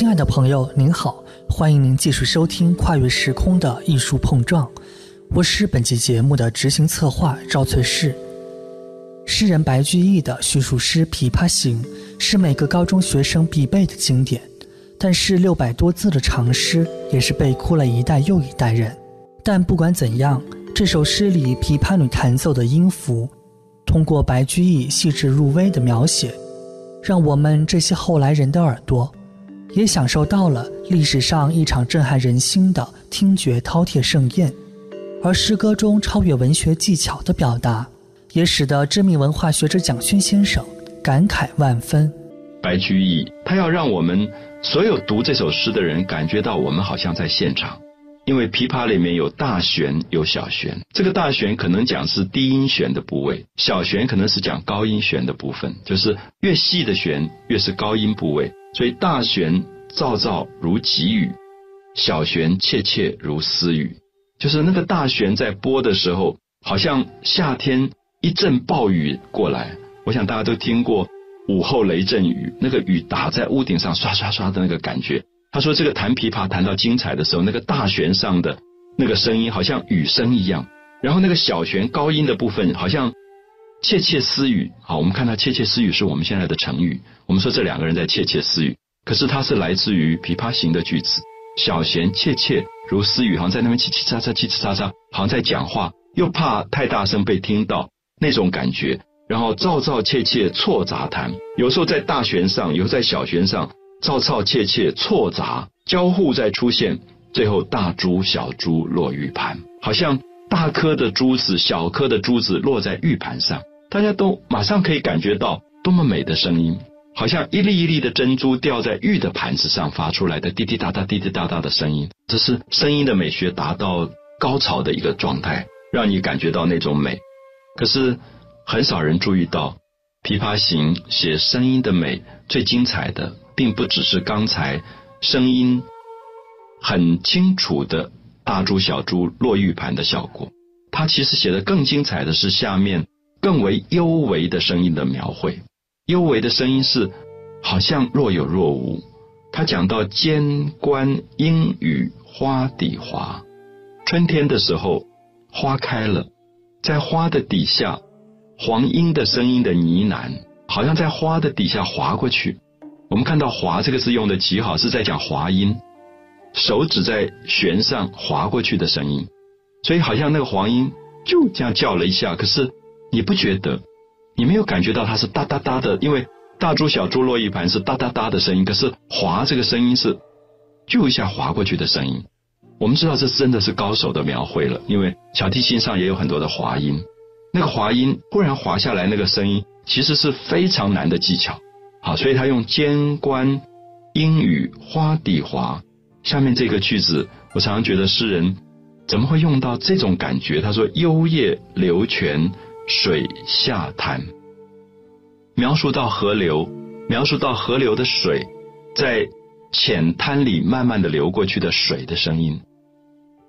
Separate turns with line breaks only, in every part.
亲爱的朋友，您好，欢迎您继续收听《跨越时空的艺术碰撞》，我是本期节目的执行策划赵翠氏。诗人白居易的叙述诗《琵琶行》是每个高中学生必备的经典，但是六百多字的长诗也是被哭了一代又一代人。但不管怎样，这首诗里琵琶女弹奏的音符，通过白居易细致入微的描写，让我们这些后来人的耳朵。也享受到了历史上一场震撼人心的听觉饕餮盛宴，而诗歌中超越文学技巧的表达，也使得知名文化学者蒋勋先生感慨万分。
白居易他要让我们所有读这首诗的人感觉到我们好像在现场，因为琵琶里面有大弦有小弦，这个大弦可能讲是低音弦的部位，小弦可能是讲高音弦的部分，就是越细的弦越是高音部位。所以大弦噪噪如急雨，小弦切切如私语。就是那个大弦在拨的时候，好像夏天一阵暴雨过来。我想大家都听过午后雷阵雨，那个雨打在屋顶上刷刷刷的那个感觉。他说这个弹琵琶弹到精彩的时候，那个大弦上的那个声音好像雨声一样，然后那个小弦高音的部分好像。窃窃私语，好，我们看到窃窃私语是我们现在的成语。我们说这两个人在窃窃私语，可是它是来自于《琵琶行》的句子。小弦切切如私语，好像在那边叽叽喳喳、叽叽喳喳，好像在讲话，又怕太大声被听到那种感觉。然后噪噪切切错杂弹，有时候在大弦上，有时候在小弦上，噪噪切切错杂交互在出现，最后大珠小珠落玉盘，好像大颗的珠子、小颗的珠子落在玉盘上。大家都马上可以感觉到多么美的声音，好像一粒一粒的珍珠掉在玉的盘子上发出来的滴滴答答、滴滴答答的声音，这是声音的美学达到高潮的一个状态，让你感觉到那种美。可是很少人注意到，《琵琶行》写声音的美最精彩的，并不只是刚才声音很清楚的大珠小珠落玉盘的效果，它其实写的更精彩的是下面。更为幽微的声音的描绘，幽微的声音是好像若有若无。他讲到间关莺语花底滑，春天的时候花开了，在花的底下，黄莺的声音的呢喃，好像在花的底下滑过去。我们看到“滑”这个字用的极好，是在讲滑音，手指在弦上滑过去的声音，所以好像那个黄莺就这样叫了一下，可是。你不觉得？你没有感觉到它是哒哒哒的，因为大珠小珠落一盘是哒哒哒的声音，可是滑这个声音是就一下滑过去的声音。我们知道这真的是高手的描绘了，因为小提琴上也有很多的滑音，那个滑音忽然滑下来那个声音，其实是非常难的技巧。好，所以他用间关莺语花底滑，下面这个句子，我常常觉得诗人怎么会用到这种感觉？他说幽夜流泉。水下滩，描述到河流，描述到河流的水在浅滩里慢慢的流过去的水的声音，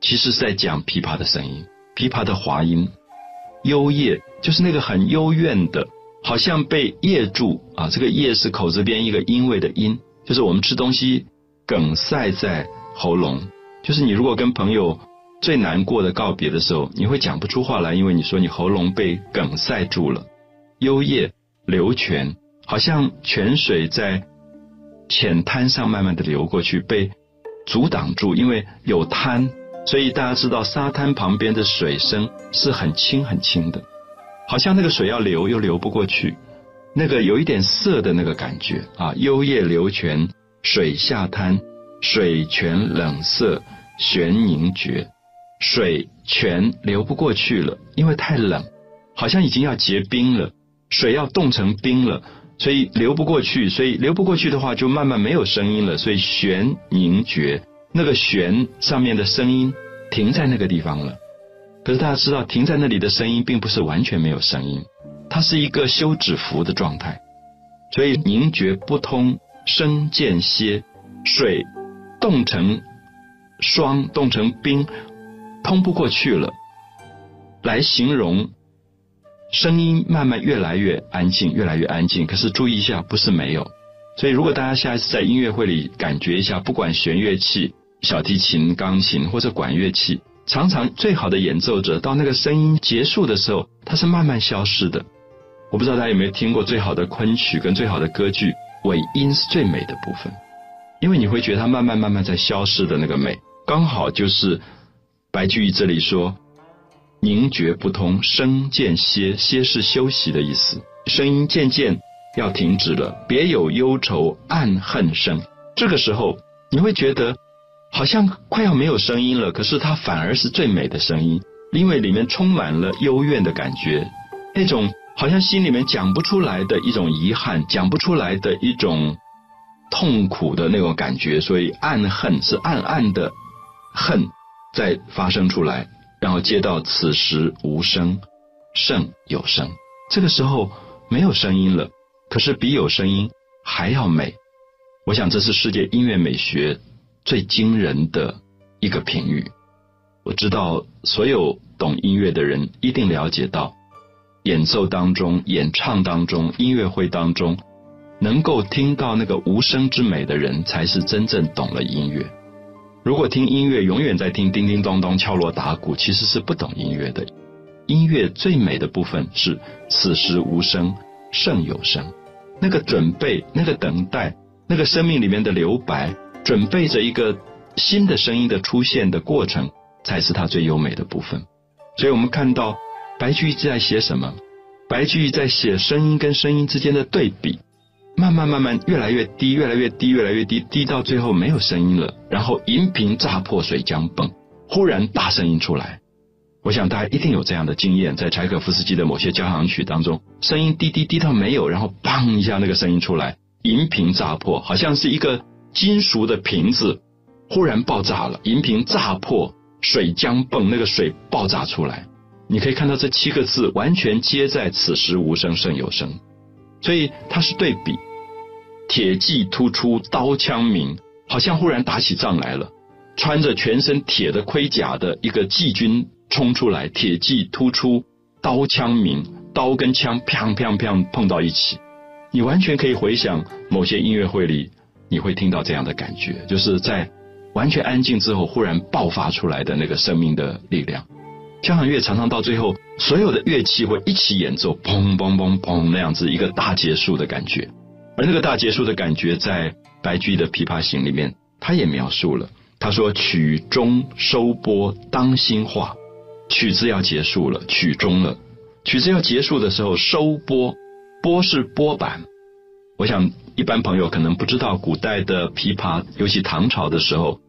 其实是在讲琵琶的声音，琵琶的滑音，幽咽就是那个很幽怨的，好像被噎住啊，这个噎是口字边一个音位的音，就是我们吃东西梗塞在喉咙，就是你如果跟朋友。最难过的告别的时候，你会讲不出话来，因为你说你喉咙被梗塞住了。幽咽流泉，好像泉水在浅滩上慢慢的流过去，被阻挡住，因为有滩，所以大家知道沙滩旁边的水声是很轻很轻的，好像那个水要流又流不过去，那个有一点涩的那个感觉啊。幽咽流泉，水下滩，水泉冷涩，悬凝绝。水全流不过去了，因为太冷，好像已经要结冰了，水要冻成冰了，所以流不过去。所以流不过去的话，就慢慢没有声音了。所以弦凝绝，那个弦上面的声音停在那个地方了。可是大家知道，停在那里的声音并不是完全没有声音，它是一个休止符的状态。所以凝绝不通，声渐歇，水冻成霜，冻成冰。通不过去了，来形容声音慢慢越来越安静，越来越安静。可是注意一下，不是没有，所以，如果大家下一次在音乐会里感觉一下，不管弦乐器、小提琴、钢琴或者管乐器，常常最好的演奏者到那个声音结束的时候，它是慢慢消失的。我不知道大家有没有听过最好的昆曲跟最好的歌剧，尾音是最美的部分，因为你会觉得它慢慢慢慢在消失的那个美，刚好就是白居易这里说“凝绝不通，声渐歇”，歇是休息的意思，声音渐渐。要停止了，别有忧愁暗恨生。这个时候，你会觉得好像快要没有声音了，可是它反而是最美的声音，因为里面充满了幽怨的感觉，那种好像心里面讲不出来的一种遗憾，讲不出来的一种痛苦的那种感觉。所以暗恨是暗暗的恨再发生出来，然后接到此时无声胜有声，这个时候没有声音了。可是比有声音还要美，我想这是世界音乐美学最惊人的一个评语。我知道所有懂音乐的人一定了解到，演奏当中、演唱当中、音乐会当中，能够听到那个无声之美的人，才是真正懂了音乐。如果听音乐永远在听叮叮咚咚敲锣打鼓，其实是不懂音乐的。音乐最美的部分是此时无声胜有声。那个准备，那个等待，那个生命里面的留白，准备着一个新的声音的出现的过程，才是它最优美的部分。所以我们看到白居易在写什么？白居易在写声音跟声音之间的对比，慢慢慢慢越来越低，越来越低，越来越低，低到最后没有声音了。然后银瓶乍破水浆迸，忽然大声音出来。我想大家一定有这样的经验，在柴可夫斯基的某些交响曲当中，声音滴滴滴到没有，然后砰一下那个声音出来，银瓶炸破，好像是一个金属的瓶子忽然爆炸了，银瓶炸破，水浆迸，那个水爆炸出来，你可以看到这七个字完全接在此时无声胜有声，所以它是对比，铁骑突出，刀枪鸣，好像忽然打起仗来了，穿着全身铁的盔甲的一个骑军。冲出来，铁骑突出，刀枪鸣，刀跟枪砰砰砰碰到一起，你完全可以回想某些音乐会里，你会听到这样的感觉，就是在完全安静之后，忽然爆发出来的那个生命的力量。交响乐常常到最后，所有的乐器会一起演奏，砰砰砰砰那样子一个大结束的感觉。而那个大结束的感觉，在白居易的《琵琶行》里面，他也描述了。他说：“曲终收拨当心画。”曲子要结束了，曲终了。曲子要结束的时候，收拨，拨是拨板。我想一般朋友可能不知道，古代的琵琶，尤其唐朝的时候，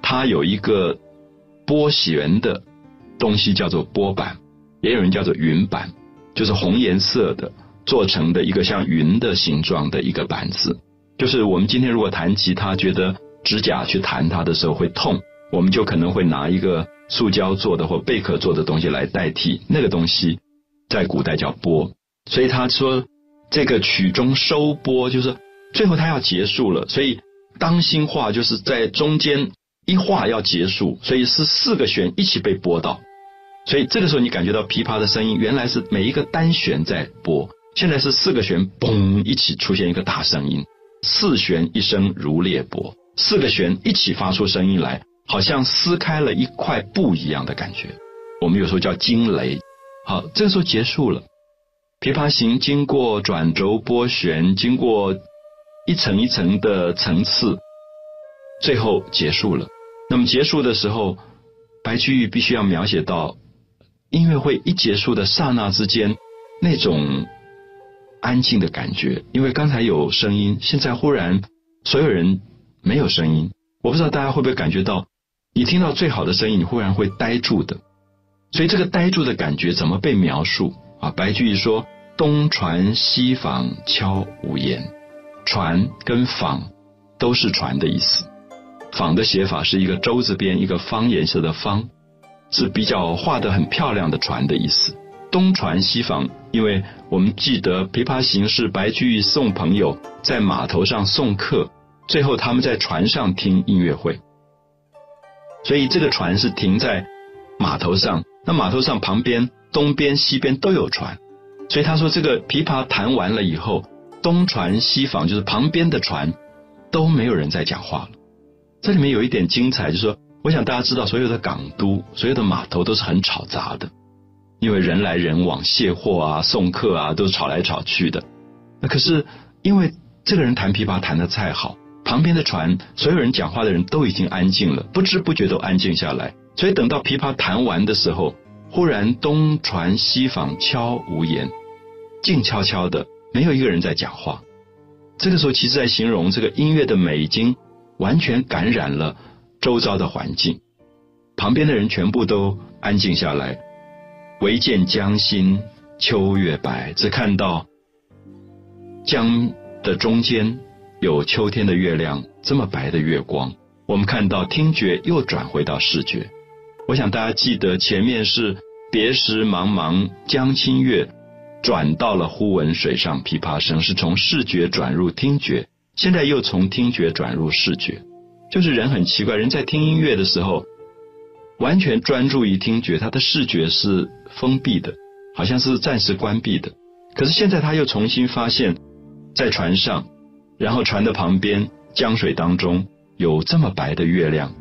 它有一个拨弦的东西叫做拨板，也有人叫做云板，就是红颜色的做成的一个像云的形状的一个板子。就是我们今天如果弹吉他，觉得指甲去弹它的时候会痛，我们就可能会拿一个。塑胶做的或贝壳做的东西来代替那个东西，在古代叫拨，所以他说这个曲中收拨就是最后他要结束了，所以当心画就是在中间一画要结束，所以是四个弦一起被拨到，所以这个时候你感觉到琵琶的声音原来是每一个单弦在拨，现在是四个弦嘣一起出现一个大声音，四弦一声如裂帛，四个弦一起发出声音来。好像撕开了一块布一样的感觉，我们有时候叫惊雷。好，这个时候结束了。琵琶行经过转轴拨弦，经过一层一层的层次，最后结束了。那么结束的时候，白居易必须要描写到音乐会一结束的刹那之间那种安静的感觉，因为刚才有声音，现在忽然所有人没有声音。我不知道大家会不会感觉到。你听到最好的声音，你忽然会呆住的。所以这个呆住的感觉怎么被描述啊？白居易说：“东船西舫悄无言。”船跟舫都是船的意思。舫的写法是一个舟字边一个方颜色的方，是比较画的很漂亮的船的意思。东船西舫，因为我们记得《琵琶行》是白居易送朋友在码头上送客，最后他们在船上听音乐会。所以这个船是停在码头上，那码头上旁边东边西边都有船，所以他说这个琵琶弹完了以后，东船西舫，就是旁边的船都没有人在讲话了。这里面有一点精彩，就是说，我想大家知道，所有的港都、所有的码头都是很吵杂的，因为人来人往，卸货啊、送客啊，都是吵来吵去的。那可是因为这个人弹琵琶弹得太好，旁边的船所有人讲话的人都已经安静了，不知不觉都安静下来。所以等到琵琶弹完的时候，忽然东船西舫悄无言，静悄悄的，没有一个人在讲话。这个时候，其实在形容这个音乐的美，已经完全感染了周遭的环境。旁边的人全部都安静下来，唯见江心秋月白，只看到江的中间有秋天的月亮，这么白的月光。我们看到听觉又转回到视觉。我想大家记得前面是别时茫茫江清月，转到了忽闻水上琵琶声，是从视觉转入听觉，现在又从听觉转入视觉，就是人很奇怪，人在听音乐的时候，完全专注于听觉，他的视觉是封闭的，好像是暂时关闭的，可是现在他又重新发现，在船上，然后船的旁边江水当中有这么白的月亮。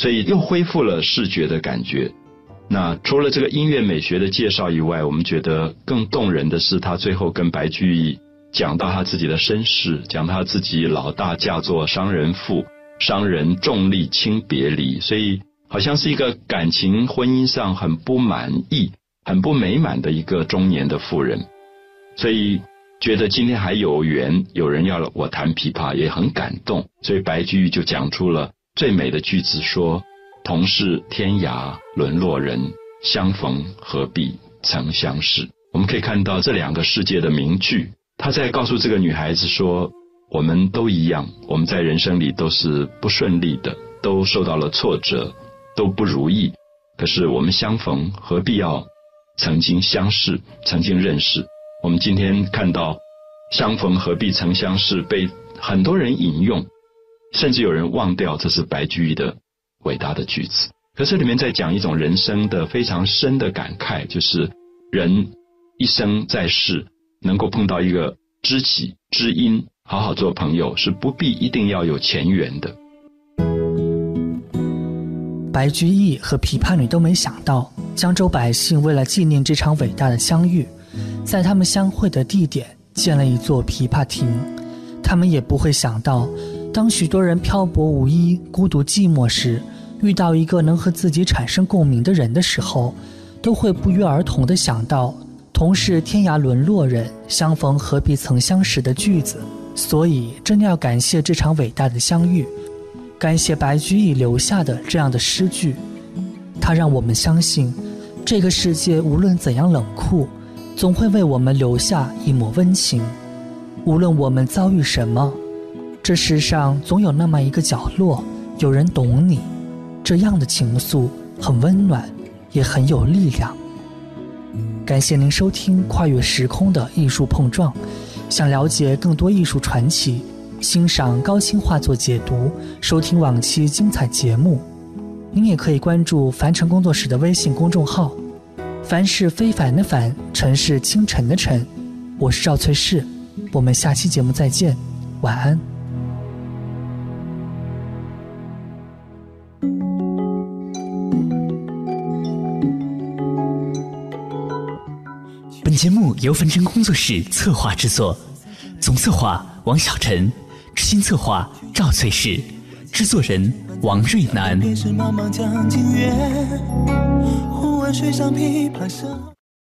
所以又恢复了视觉的感觉。那除了这个音乐美学的介绍以外，我们觉得更动人的是他最后跟白居易讲到他自己的身世，讲他自己老大嫁作商人妇，商人重利轻别离，所以好像是一个感情婚姻上很不满意、很不美满的一个中年的妇人。所以觉得今天还有缘，有人要我弹琵琶，也很感动。所以白居易就讲出了。最美的句子说：“同是天涯沦落人，相逢何必曾相识。”我们可以看到这两个世界的名句，他在告诉这个女孩子说：“我们都一样，我们在人生里都是不顺利的，都受到了挫折，都不如意。可是我们相逢，何必要曾经相识，曾经认识？我们今天看到‘相逢何必曾相识’被很多人引用。”甚至有人忘掉这是白居易的伟大的句子，可是里面在讲一种人生的非常深的感慨，就是人一生在世能够碰到一个知己知音，好好做朋友，是不必一定要有前缘的。
白居易和琵琶女都没想到，江州百姓为了纪念这场伟大的相遇，在他们相会的地点建了一座琵琶亭，他们也不会想到。当许多人漂泊无依、孤独寂寞时，遇到一个能和自己产生共鸣的人的时候，都会不约而同地想到“同是天涯沦落人，相逢何必曾相识”的句子。所以，真的要感谢这场伟大的相遇，感谢白居易留下的这样的诗句，它让我们相信，这个世界无论怎样冷酷，总会为我们留下一抹温情。无论我们遭遇什么。这世上总有那么一个角落，有人懂你，这样的情愫很温暖，也很有力量。感谢您收听《跨越时空的艺术碰撞》，想了解更多艺术传奇，欣赏高清画作解读，收听往期精彩节目，您也可以关注凡尘工作室的微信公众号。凡是非凡的凡，尘是清晨的晨，我是赵翠氏，我们下期节目再见，晚安。
节目由焚城工作室策划制作，总策划王小晨，执行策划赵翠氏，制作人王瑞南。